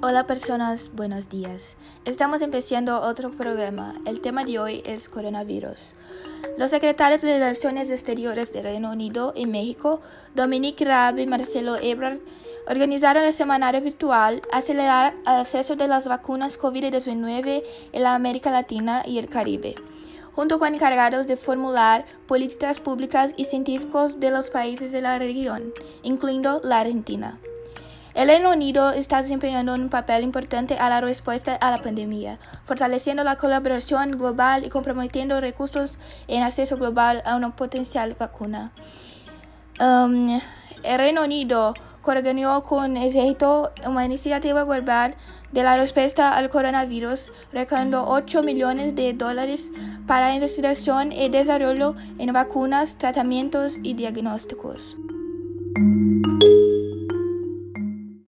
Hola personas, buenos días. Estamos empezando otro programa. El tema de hoy es coronavirus. Los secretarios de Relaciones Exteriores de Reino Unido y México, Dominique Raab y Marcelo Ebrard, organizaron el semanario virtual Acelerar el acceso de las vacunas COVID-19 en la América Latina y el Caribe, junto con encargados de formular políticas públicas y científicos de los países de la región, incluyendo la Argentina. El Reino Unido está desempeñando un papel importante a la respuesta a la pandemia, fortaleciendo la colaboración global y comprometiendo recursos en acceso global a una potencial vacuna. Um, el Reino Unido coordinó con ejército una iniciativa global de la respuesta al coronavirus, recaudando 8 millones de dólares para investigación y desarrollo en vacunas, tratamientos y diagnósticos.